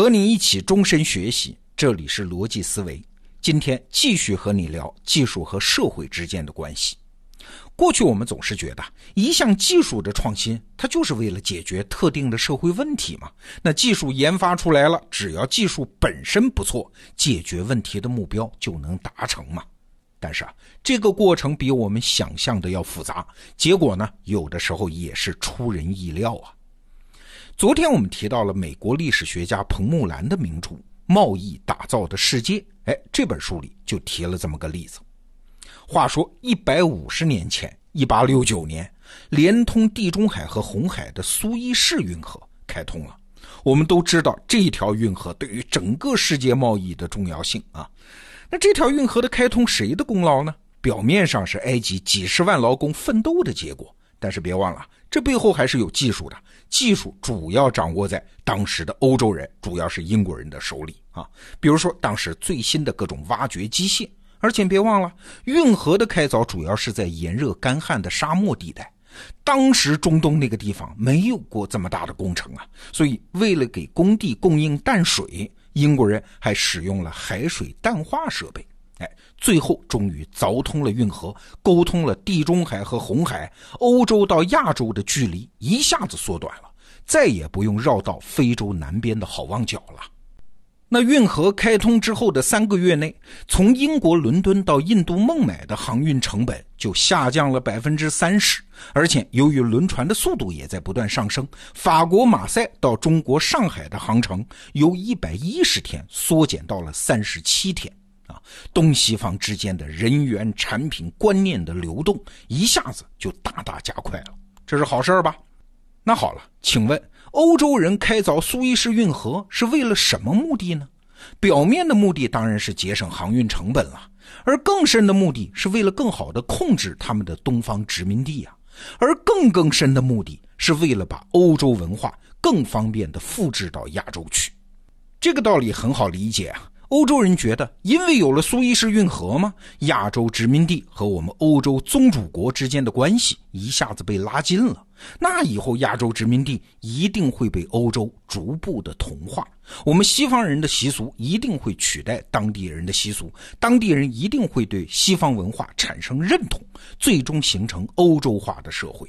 和你一起终身学习，这里是逻辑思维。今天继续和你聊技术和社会之间的关系。过去我们总是觉得一项技术的创新，它就是为了解决特定的社会问题嘛。那技术研发出来了，只要技术本身不错，解决问题的目标就能达成嘛。但是啊，这个过程比我们想象的要复杂，结果呢，有的时候也是出人意料啊。昨天我们提到了美国历史学家彭木兰的名著《贸易打造的世界》，哎，这本书里就提了这么个例子。话说一百五十年前，一八六九年，连通地中海和红海的苏伊士运河开通了。我们都知道这条运河对于整个世界贸易的重要性啊。那这条运河的开通谁的功劳呢？表面上是埃及几十万劳工奋斗的结果，但是别忘了，这背后还是有技术的。技术主要掌握在当时的欧洲人，主要是英国人的手里啊。比如说，当时最新的各种挖掘机械，而且别忘了，运河的开凿主要是在炎热干旱的沙漠地带，当时中东那个地方没有过这么大的工程啊。所以，为了给工地供应淡水，英国人还使用了海水淡化设备。哎，最后终于凿通了运河，沟通了地中海和红海，欧洲到亚洲的距离一下子缩短了，再也不用绕到非洲南边的好望角了。那运河开通之后的三个月内，从英国伦敦到印度孟买的航运成本就下降了百分之三十，而且由于轮船的速度也在不断上升，法国马赛到中国上海的航程由一百一十天缩减到了三十七天。啊，东西方之间的人员、产品、观念的流动一下子就大大加快了，这是好事吧？那好了，请问欧洲人开凿苏伊士运河是为了什么目的呢？表面的目的当然是节省航运成本了，而更深的目的是为了更好的控制他们的东方殖民地啊，而更更深的目的是为了把欧洲文化更方便的复制到亚洲去。这个道理很好理解啊。欧洲人觉得，因为有了苏伊士运河嘛，亚洲殖民地和我们欧洲宗主国之间的关系一下子被拉近了。那以后亚洲殖民地一定会被欧洲逐步的同化，我们西方人的习俗一定会取代当地人的习俗，当地人一定会对西方文化产生认同，最终形成欧洲化的社会。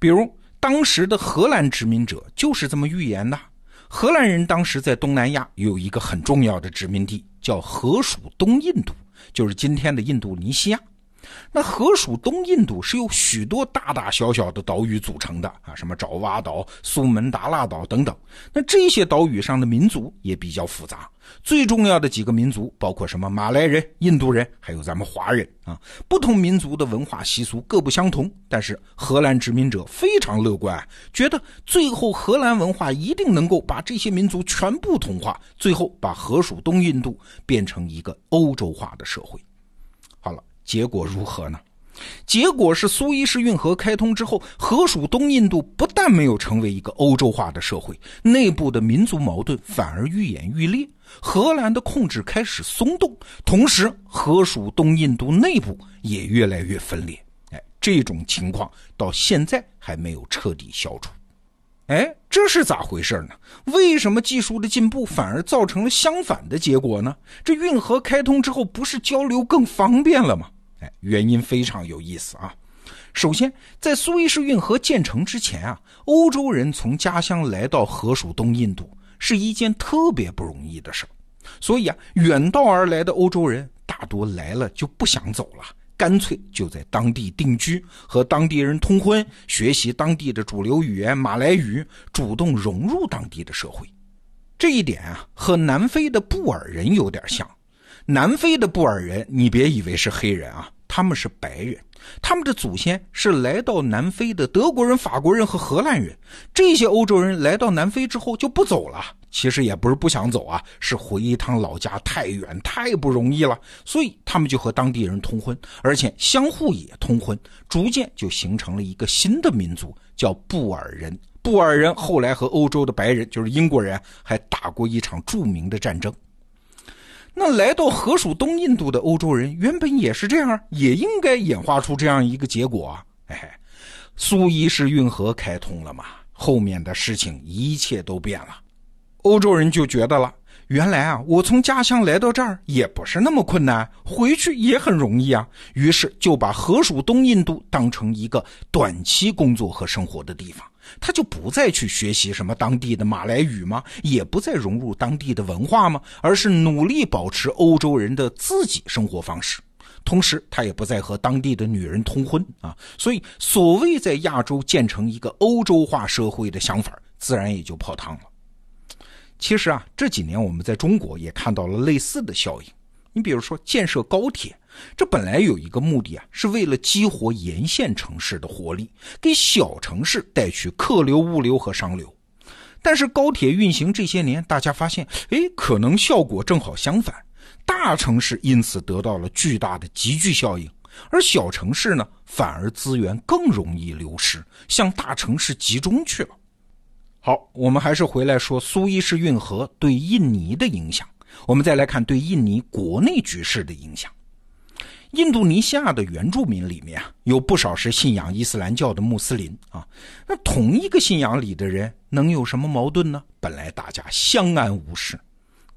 比如当时的荷兰殖民者就是这么预言的。荷兰人当时在东南亚有一个很重要的殖民地，叫荷属东印度，就是今天的印度尼西亚。那河属东印度是由许多大大小小的岛屿组成的啊，什么爪哇岛、苏门答腊岛等等。那这些岛屿上的民族也比较复杂，最重要的几个民族包括什么马来人、印度人，还有咱们华人啊。不同民族的文化习俗各不相同，但是荷兰殖民者非常乐观，觉得最后荷兰文化一定能够把这些民族全部同化，最后把河属东印度变成一个欧洲化的社会。结果如何呢？结果是苏伊士运河开通之后，河属东印度不但没有成为一个欧洲化的社会，内部的民族矛盾反而愈演愈烈，荷兰的控制开始松动，同时河属东印度内部也越来越分裂。哎，这种情况到现在还没有彻底消除。哎，这是咋回事呢？为什么技术的进步反而造成了相反的结果呢？这运河开通之后，不是交流更方便了吗？原因非常有意思啊。首先，在苏伊士运河建成之前啊，欧洲人从家乡来到河属东印度是一件特别不容易的事儿，所以啊，远道而来的欧洲人大多来了就不想走了。干脆就在当地定居，和当地人通婚，学习当地的主流语言马来语，主动融入当地的社会。这一点啊，和南非的布尔人有点像。南非的布尔人，你别以为是黑人啊，他们是白人。他们的祖先是来到南非的德国人、法国人和荷兰人。这些欧洲人来到南非之后就不走了。其实也不是不想走啊，是回一趟老家太远太不容易了，所以他们就和当地人通婚，而且相互也通婚，逐渐就形成了一个新的民族，叫布尔人。布尔人后来和欧洲的白人，就是英国人，还打过一场著名的战争。那来到河属东印度的欧洲人，原本也是这样，也应该演化出这样一个结果啊！哎，苏伊士运河开通了嘛，后面的事情一切都变了。欧洲人就觉得了。原来啊，我从家乡来到这儿也不是那么困难，回去也很容易啊。于是就把河属东印度当成一个短期工作和生活的地方，他就不再去学习什么当地的马来语吗？也不再融入当地的文化吗？而是努力保持欧洲人的自己生活方式，同时他也不再和当地的女人通婚啊。所以，所谓在亚洲建成一个欧洲化社会的想法，自然也就泡汤了。其实啊，这几年我们在中国也看到了类似的效应。你比如说建设高铁，这本来有一个目的啊，是为了激活沿线城市的活力，给小城市带去客流、物流和商流。但是高铁运行这些年，大家发现，哎，可能效果正好相反，大城市因此得到了巨大的集聚效应，而小城市呢，反而资源更容易流失，向大城市集中去了。好，我们还是回来说苏伊士运河对印尼的影响。我们再来看对印尼国内局势的影响。印度尼西亚的原住民里面啊，有不少是信仰伊斯兰教的穆斯林啊。那同一个信仰里的人能有什么矛盾呢？本来大家相安无事，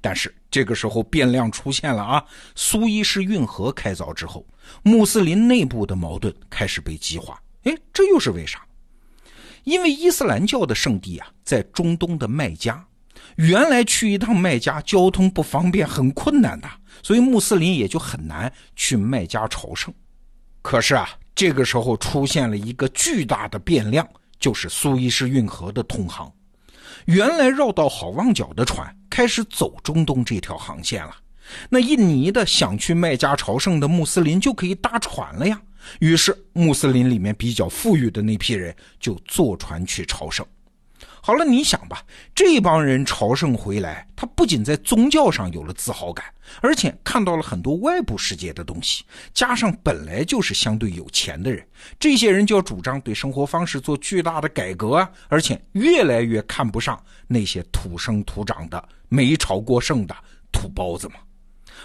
但是这个时候变量出现了啊。苏伊士运河开凿之后，穆斯林内部的矛盾开始被激化。哎，这又是为啥？因为伊斯兰教的圣地啊，在中东的麦加，原来去一趟麦加交通不方便，很困难的，所以穆斯林也就很难去麦加朝圣。可是啊，这个时候出现了一个巨大的变量，就是苏伊士运河的通航。原来绕到好望角的船开始走中东这条航线了，那印尼的想去麦加朝圣的穆斯林就可以搭船了呀。于是，穆斯林里面比较富裕的那批人就坐船去朝圣。好了，你想吧，这帮人朝圣回来，他不仅在宗教上有了自豪感，而且看到了很多外部世界的东西。加上本来就是相对有钱的人，这些人就要主张对生活方式做巨大的改革啊，而且越来越看不上那些土生土长的、没朝过圣的土包子嘛。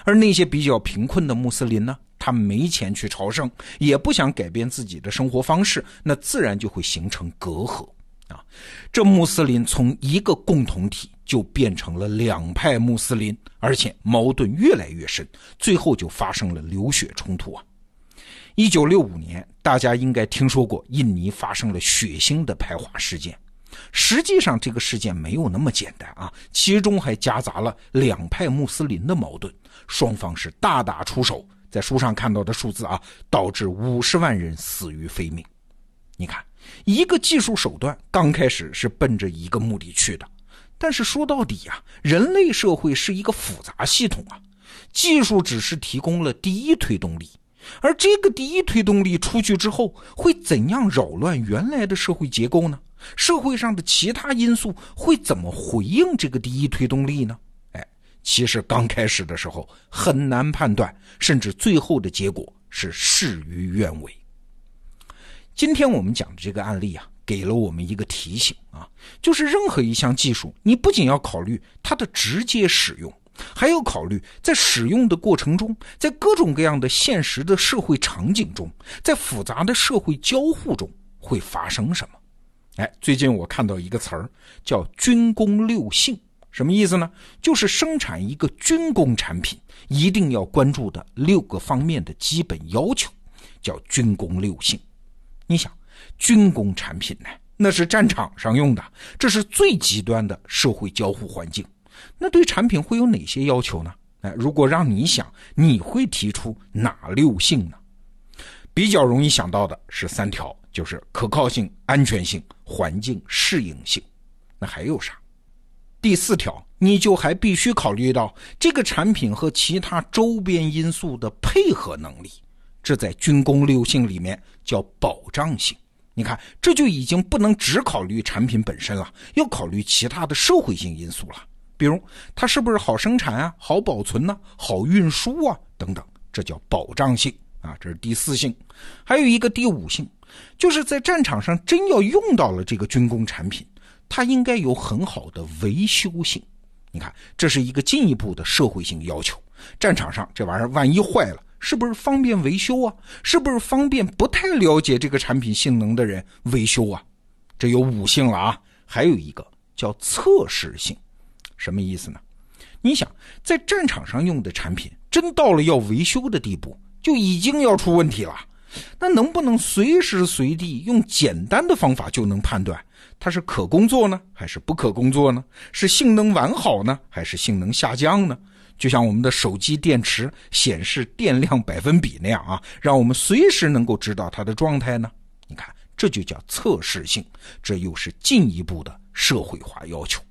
而那些比较贫困的穆斯林呢？他没钱去朝圣，也不想改变自己的生活方式，那自然就会形成隔阂啊！这穆斯林从一个共同体就变成了两派穆斯林，而且矛盾越来越深，最后就发生了流血冲突啊！一九六五年，大家应该听说过印尼发生了血腥的排华事件，实际上这个事件没有那么简单啊，其中还夹杂了两派穆斯林的矛盾，双方是大打出手。在书上看到的数字啊，导致五十万人死于非命。你看，一个技术手段刚开始是奔着一个目的去的，但是说到底呀，人类社会是一个复杂系统啊，技术只是提供了第一推动力，而这个第一推动力出去之后，会怎样扰乱原来的社会结构呢？社会上的其他因素会怎么回应这个第一推动力呢？哎其实刚开始的时候很难判断，甚至最后的结果是事与愿违。今天我们讲的这个案例啊，给了我们一个提醒啊，就是任何一项技术，你不仅要考虑它的直接使用，还要考虑在使用的过程中，在各种各样的现实的社会场景中，在复杂的社会交互中会发生什么。哎，最近我看到一个词儿叫“军工六性”。什么意思呢？就是生产一个军工产品，一定要关注的六个方面的基本要求，叫军工六性。你想，军工产品呢，那是战场上用的，这是最极端的社会交互环境。那对产品会有哪些要求呢？哎，如果让你想，你会提出哪六性呢？比较容易想到的是三条，就是可靠性、安全性、环境适应性。那还有啥？第四条，你就还必须考虑到这个产品和其他周边因素的配合能力，这在军工六性里面叫保障性。你看，这就已经不能只考虑产品本身了，要考虑其他的社会性因素了，比如它是不是好生产啊、好保存呢、好运输啊等等，这叫保障性啊。这是第四性，还有一个第五性，就是在战场上真要用到了这个军工产品。它应该有很好的维修性，你看，这是一个进一步的社会性要求。战场上这玩意儿万一坏了，是不是方便维修啊？是不是方便不太了解这个产品性能的人维修啊？这有五性了啊，还有一个叫测试性。什么意思呢？你想，在战场上用的产品，真到了要维修的地步，就已经要出问题了。那能不能随时随地用简单的方法就能判断它是可工作呢，还是不可工作呢？是性能完好呢，还是性能下降呢？就像我们的手机电池显示电量百分比那样啊，让我们随时能够知道它的状态呢？你看，这就叫测试性，这又是进一步的社会化要求。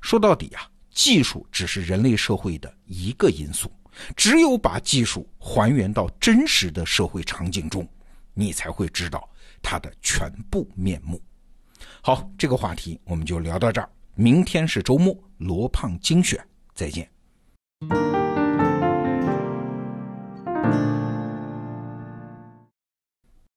说到底啊。技术只是人类社会的一个因素，只有把技术还原到真实的社会场景中，你才会知道它的全部面目。好，这个话题我们就聊到这儿。明天是周末，罗胖精选，再见。thank you